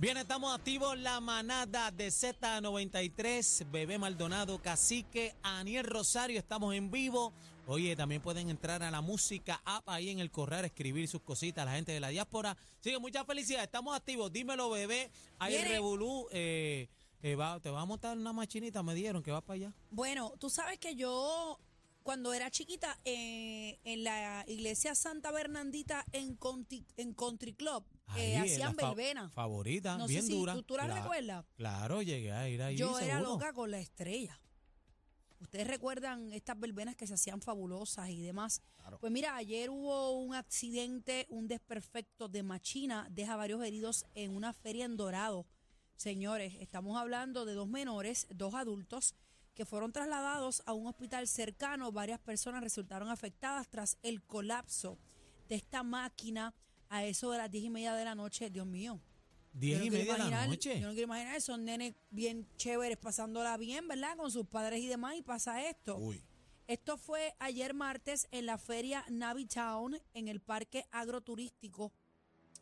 Bien, estamos activos la manada de Z93, Bebé Maldonado, Cacique, Aniel Rosario, estamos en vivo. Oye, también pueden entrar a la música app ahí en el correr, escribir sus cositas a la gente de la diáspora. Sigue, muchas felicidades, estamos activos. Dímelo, bebé. Ahí Viene. Revolú, eh, eh, va- te va a montar una machinita, me dieron que va para allá. Bueno, tú sabes que yo, cuando era chiquita, eh, en la iglesia Santa Bernandita en Country, en Country Club, Ahí, eh, hacían fa- verbena. Favorita, No sé bien si dura. tú- tú la recuerdas. Claro, llegué a ir ahí. Yo era seguro. loca con la estrella. Ustedes recuerdan estas verbenas que se hacían fabulosas y demás. Pues mira, ayer hubo un accidente, un desperfecto de machina, deja varios heridos en una feria en Dorado. Señores, estamos hablando de dos menores, dos adultos, que fueron trasladados a un hospital cercano. Varias personas resultaron afectadas tras el colapso de esta máquina a eso de las diez y media de la noche. Dios mío. Diez Yo no y quiero media de la imaginar- noche. Yo no quiero imaginar esos nenes bien chéveres pasándola bien, ¿verdad? Con sus padres y demás y pasa esto. Uy. Esto fue ayer martes en la feria Navitown en el parque agroturístico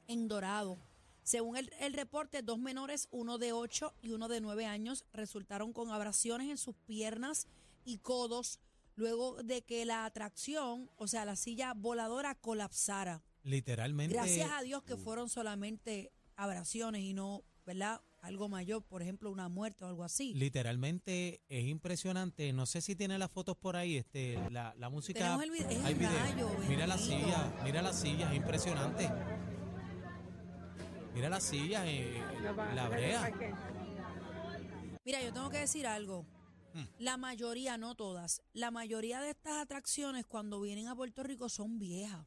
en Dorado. Según el, el reporte, dos menores, uno de 8 y uno de 9 años, resultaron con abrasiones en sus piernas y codos luego de que la atracción, o sea, la silla voladora colapsara. Literalmente. Gracias a Dios que fueron solamente abrasiones y no, ¿verdad? Algo mayor, por ejemplo, una muerte o algo así. Literalmente es impresionante. No sé si tiene las fotos por ahí, este, la, la música. Tenemos el es hay el video. rayo, mira la bendito. silla, mira la silla, es impresionante. Mira la silla, eh, la brea. Mira, yo tengo que decir algo. Hmm. La mayoría, no todas, la mayoría de estas atracciones cuando vienen a Puerto Rico son viejas.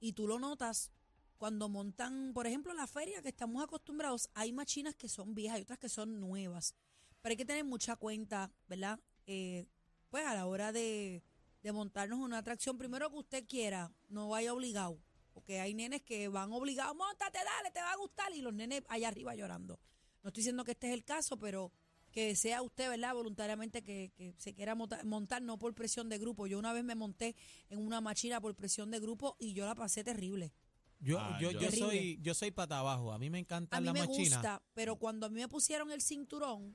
Y tú lo notas cuando montan, por ejemplo, la feria que estamos acostumbrados, hay machinas que son viejas y otras que son nuevas. Pero hay que tener mucha cuenta, ¿verdad? Eh, pues a la hora de, de montarnos una atracción, primero que usted quiera, no vaya obligado. Porque hay nenes que van obligados, montate, dale, te va a gustar. Y los nenes allá arriba llorando. No estoy diciendo que este es el caso, pero que sea usted, ¿verdad? Voluntariamente que, que se quiera monta- montar, no por presión de grupo. Yo una vez me monté en una machina por presión de grupo y yo la pasé terrible. Yo, Ah, yo, yo- Terrible. soy, yo soy pata abajo. A mí me A encantan mí las me machinas. gusta, pero cuando a mí me pusieron el cinturón,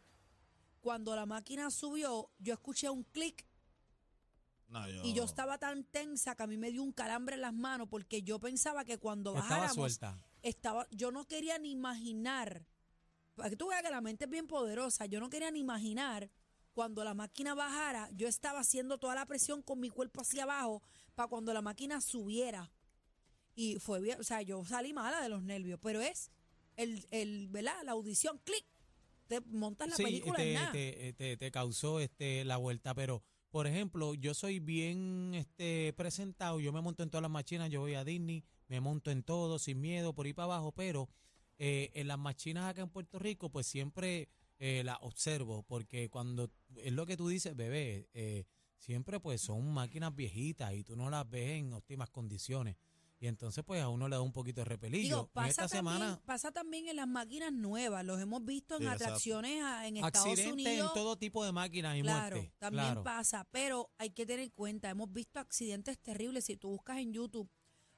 cuando la máquina subió, yo escuché un clic No, yo, y yo estaba tan tensa que a mí me dio un calambre en las manos porque yo pensaba que cuando Estaba bajáramos suelta. estaba yo no quería ni imaginar para que tú veas que la mente es bien poderosa. Yo no quería ni imaginar cuando la máquina bajara yo estaba haciendo toda la presión con mi cuerpo hacia abajo para cuando la máquina subiera. Y fue bien o sea yo salí mala de los nervios pero es el, el ¿verdad? la audición clic te montas la sí, película en te, nada. te, te- te causó este, la vuelta, pero por ejemplo, yo soy bien este, presentado, yo me monto en todas las machinas, yo voy a Disney, me monto en todo, sin miedo, por ahí para abajo, pero eh, en las machinas acá en Puerto Rico, pues siempre eh, las observo, porque cuando es lo que tú dices, bebé, eh, siempre pues son máquinas viejitas y tú no las ves en óptimas condiciones. Y entonces, pues a uno le da un poquito de repelillo. Digo, en pasa esta también, semana, pasa también en las máquinas nuevas. Los hemos visto en Sí, atracciones a- en Estados Unidos. en todo tipo de máquinas y Claro, también claro. pasa, pero hay que tener en cuenta, hemos visto accidentes terribles. Si tú buscas en YouTube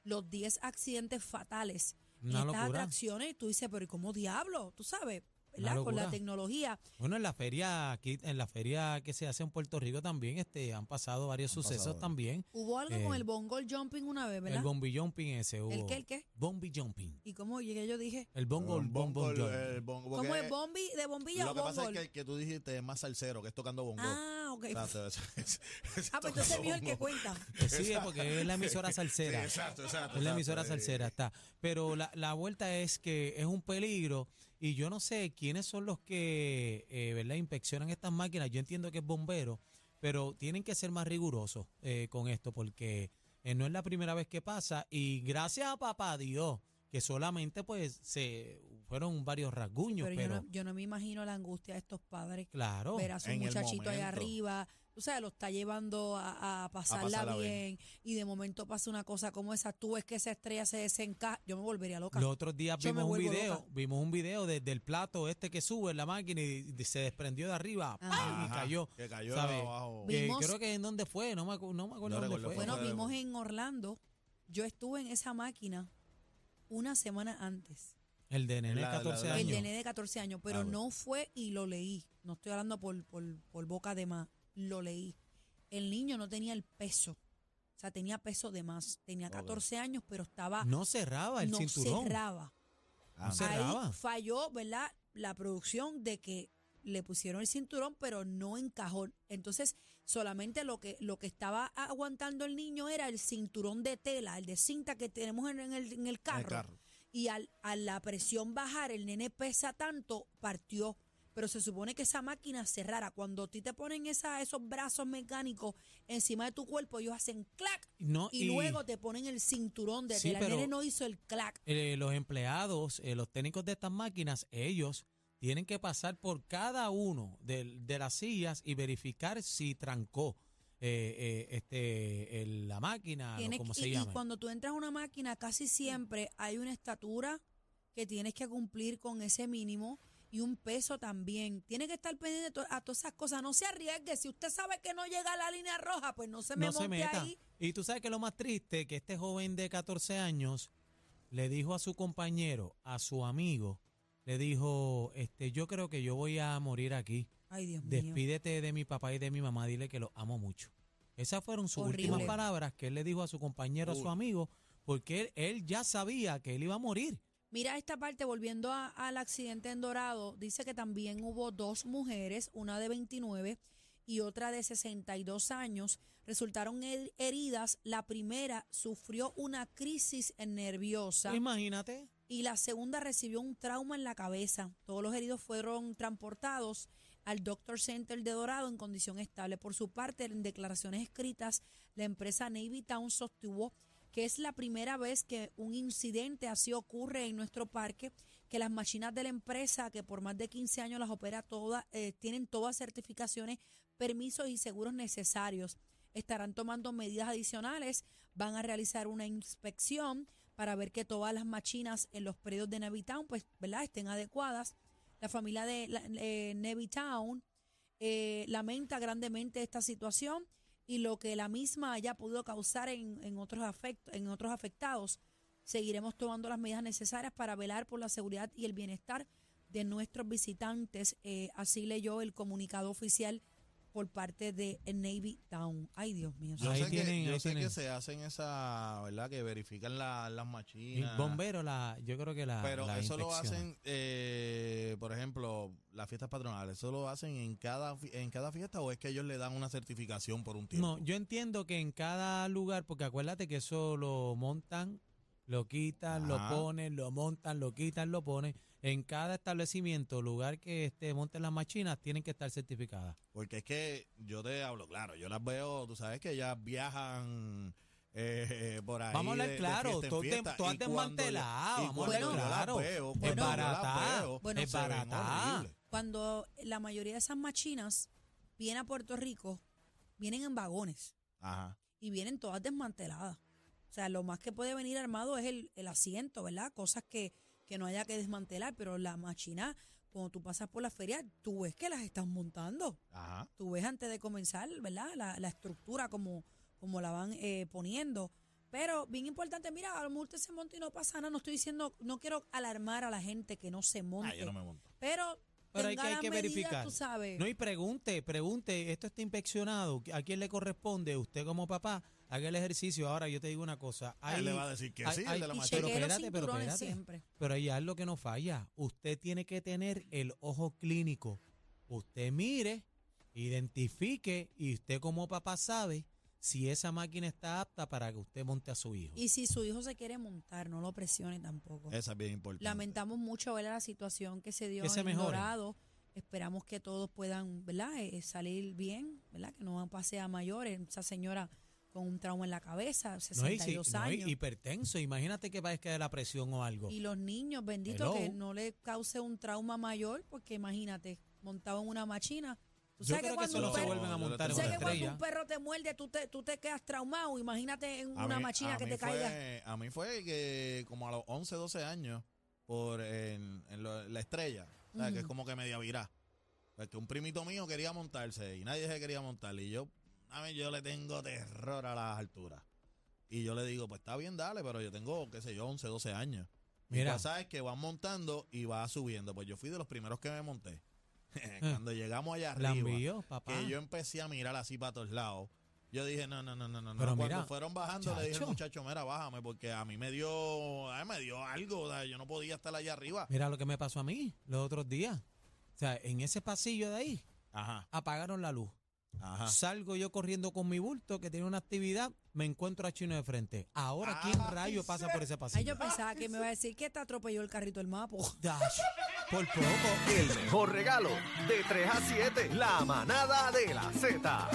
los 10 accidentes fatales Una estas locura. atracciones, tú dices, pero ¿y cómo diablo? Tú sabes, ¿verdad? Con la tecnología. Bueno, en la feria, aquí, en la feria que se hace en Puerto Rico también, este, han pasado varios Han sucesos pasado. también. Hubo algo con Eh, el bongo jumping una vez, ¿verdad? El bombi jumping ese hubo. ¿El qué, el qué? Bombi jumping. ¿Y cómo llegué? Yo dije, El bongo, El bongo, el- jumping. el bongo, ¿cómo es bombi, de bombilla Lo o que pasa bongo? es que el que tú dijiste es más salsero, que es tocando bongo. Ah, ok. Exacto, es- es- es Ah, pues entonces mío es el que cuenta. Sí, es porque es la emisora Sí, salsera. exacto, exacto. Es la exacto, emisora eh, salsera, está. Pero la, la vuelta es que es un peligro y yo no sé quiénes son los que, eh, ¿verdad?, inspeccionan estas máquinas. Yo entiendo que es bombero, pero tienen que ser más rigurosos eh, con esto porque eh, no es la primera vez que pasa y gracias a papá Dios que solamente pues se fueron varios rasguños, Pero, pero, yo, no, yo no me imagino la angustia de estos padres. claro. ver a su en el muchachito ahí arriba, tú sabes, lo está llevando a, a pasarla, pasarla bien, y de momento pasa una cosa como esa, tú ves que esa estrella se desencaja, yo me volvería loca. Los otros días Yo vimos un video, loca. vimos un video de- del plato este que sube en la máquina y, y se desprendió de arriba y cayó. Que cayó ¿sabe? abajo. Que Vimos- creo que en dónde fue, no me, no me acuerdo No dónde fue. bueno, vimos en Orlando, yo estuve en esa máquina una semana antes, El de nene de La- la- 14 la- el años. de nene de 14 años, pero Ah, no fue y lo leí, no estoy hablando por, por, por boca de más, lo leí. El niño no tenía el peso, o sea, tenía peso de más, tenía 14 años, pero estaba, No cerraba el no cinturón. cerraba. Ah, no se- ahí cerraba. falló, ¿verdad? La producción de que le pusieron el cinturón, pero no encajó. Entonces, solamente lo que, lo que estaba aguantando el niño era el cinturón de tela, el de cinta que tenemos en, en el, en el carro. Y al, a la presión bajar, el nene pesa tanto, partió. Pero se supone que esa máquina cerrara. Cuando a ti te ponen esa, esos brazos mecánicos encima de tu cuerpo, ellos hacen clac No, y, luego te ponen el cinturón de Sí, tela. El nene no hizo el clac. eh, los empleados, eh, los técnicos de estas máquinas, ellos tienen que pasar por cada uno de, de las sillas y verificar si trancó eh, eh, este la máquina, o Tienes como que- se y, y llama. cuando tú entras a una máquina, casi siempre hay una estatura que tienes que cumplir con ese mínimo y un peso también. Tiene que estar pendiente to- a todas esas cosas. No se arriesgue. Si usted sabe que no llega a la línea roja, pues no se me no se monte meta. ahí. Y tú sabes que lo más triste, que este joven de 14 años le dijo a su compañero, a su amigo, le dijo, este, yo creo que yo voy a morir aquí. Ay, Dios mío. Despídete de mi papá y de mi mamá, dile que los amo mucho. Esas fueron sus Horrible. últimas palabras que él le dijo a su compañero, a su amigo, porque él, él ya sabía que él iba a morir. Mira esta parte, volviendo a- al accidente en Dorado, dice que también hubo dos mujeres, una de 29 y otra de 62 años, resultaron her- heridas. La primera sufrió una crisis nerviosa. Imagínate. Y la segunda recibió un trauma en la cabeza. Todos los heridos fueron transportados al Doctor Center de Dorado en condición estable. Por su parte, en declaraciones escritas, la empresa Navy Town sostuvo que es la primera vez que un incidente así ocurre en nuestro parque, que las máquinas de la empresa, que por más de 15 años las opera todas, eh, tienen todas certificaciones, permisos y seguros necesarios. Estarán tomando medidas adicionales, van a realizar una inspección para ver que todas las machinas en los predios de Navitown pues, ¿verdad? estén adecuadas. La familia de la, eh, eh, lamenta grandemente esta situación y lo que la misma haya podido causar en, otros afect- en otros afectados. Seguiremos tomando las medidas necesarias para velar por la seguridad y el bienestar de nuestros visitantes. Eh, así leyó el comunicado oficial por parte de Navy Town. Ay, Dios mío. Yo Ahí sé, tienen, que, yo ahí sé que tienen. se hacen esa, ¿verdad? Que verifican la- las machinas. bombero, la, yo creo que la. Pero la eso lo hacen, eh, por ejemplo, las fiestas patronales. ¿Eso lo hacen en cada, en cada fiesta o es que ellos le dan una certificación por un tiempo? No, yo entiendo que en cada lugar, porque acuérdate que eso lo montan, lo quitan, lo ponen, lo montan, lo quitan, lo ponen. En cada establecimiento, lugar que este, monten las máquinas, tienen que estar certificadas. Porque es que yo te hablo, claro, yo las veo, tú sabes que ellas viajan eh, por ahí. Vamos a hablar de- claro, fiesta, todas desmanteladas, vamos a hablar claro. veo, Es barata, veo, Bueno, es barata. Cuando la mayoría de esas machinas vienen a Puerto Rico, vienen en vagones Ajá. y vienen todas desmanteladas. O sea, lo más que puede venir armado es el, el asiento, ¿verdad? Cosas que, que no haya que desmantelar, pero la machina, cuando tú pasas por la feria, tú ves que las están montando. Ajá. Tú ves antes de comenzar, ¿verdad? La, la estructura como, como la van eh, poniendo. Pero bien importante, mira, a lo mejor usted se monta y no pasa nada. No estoy diciendo, no quiero alarmar a la gente que no se monte. Ah, yo no me monto. Pero, Pero hay que, hay que medidas, verificar. tú sabes. No, y pregunte, pregunte, esto está inspeccionado, ¿a quién le corresponde? Usted como papá, haga el ejercicio. Ahora yo te digo una cosa, Él le va a decir que hay- sí, el hay- de la y machina. pero espérate, pero espérate. siempre. pero hay algo que no falla. Usted tiene que tener el ojo clínico. Usted mire, identifique y usted como papá sabe si esa máquina está apta para que usted monte a su hijo. Y si su hijo se quiere montar, no lo presione tampoco. Esa es bien importante. Lamentamos mucho ver la situación que se dio Que en. Dorado. Esperamos que todos puedan, ¿verdad? Eh, salir bien, ¿verdad? Que no pase a mayores. Esa señora con un trauma en la cabeza, no, y, si- 62 no, y años. hipertenso, imagínate que va a caer la presión o algo. Y los niños, bendito, que Hello. no le cause un trauma mayor, porque imagínate, montado en una machina. Tú Yo sabes que creo que cuando solo un se perro- vuelven a Yo montar en una que cuando un perro te muerde, tú te, tú te quedas traumado. Imagínate en A una mí- machina que te fue- caiga. A mí fue que como a los 11, 12 años, por en, en lo- la estrella, o sea, que es como que media virá. Porque un primito mío quería montarse y nadie se quería montar. Y yo, a mí yo le tengo terror a las alturas. Y yo le digo, pues está bien, dale, pero yo tengo, qué sé yo, 11, 12 años. Mira. Mira. sabes que van montando y va subiendo. Pues yo fui de los primeros que me monté. Cuando llegamos allá arriba, envió, papá. que yo empecé a mirar así para todos lados. Yo dije, no, no, no, no, no. Pero Cuando mira, fueron bajando, le dije al muchacho, mira, bájame, porque a mí me dio, a mí me dio algo. o sea, yo no podía estar allá arriba. Mira lo que me pasó a mí los otros días. O sea, en ese pasillo de ahí Ajá, apagaron la luz. Ajá. Salgo yo corriendo con mi bulto que tiene una actividad, me encuentro a Chino de frente. Ahora, ¿quién Ay, rayo pasa por ese Ay, pasillo? yo pensaba que me iba a decir que te atropelló el carrito del mapo. Dash, por poco. El mejor regalo de 3 a 7, la manada de la Z.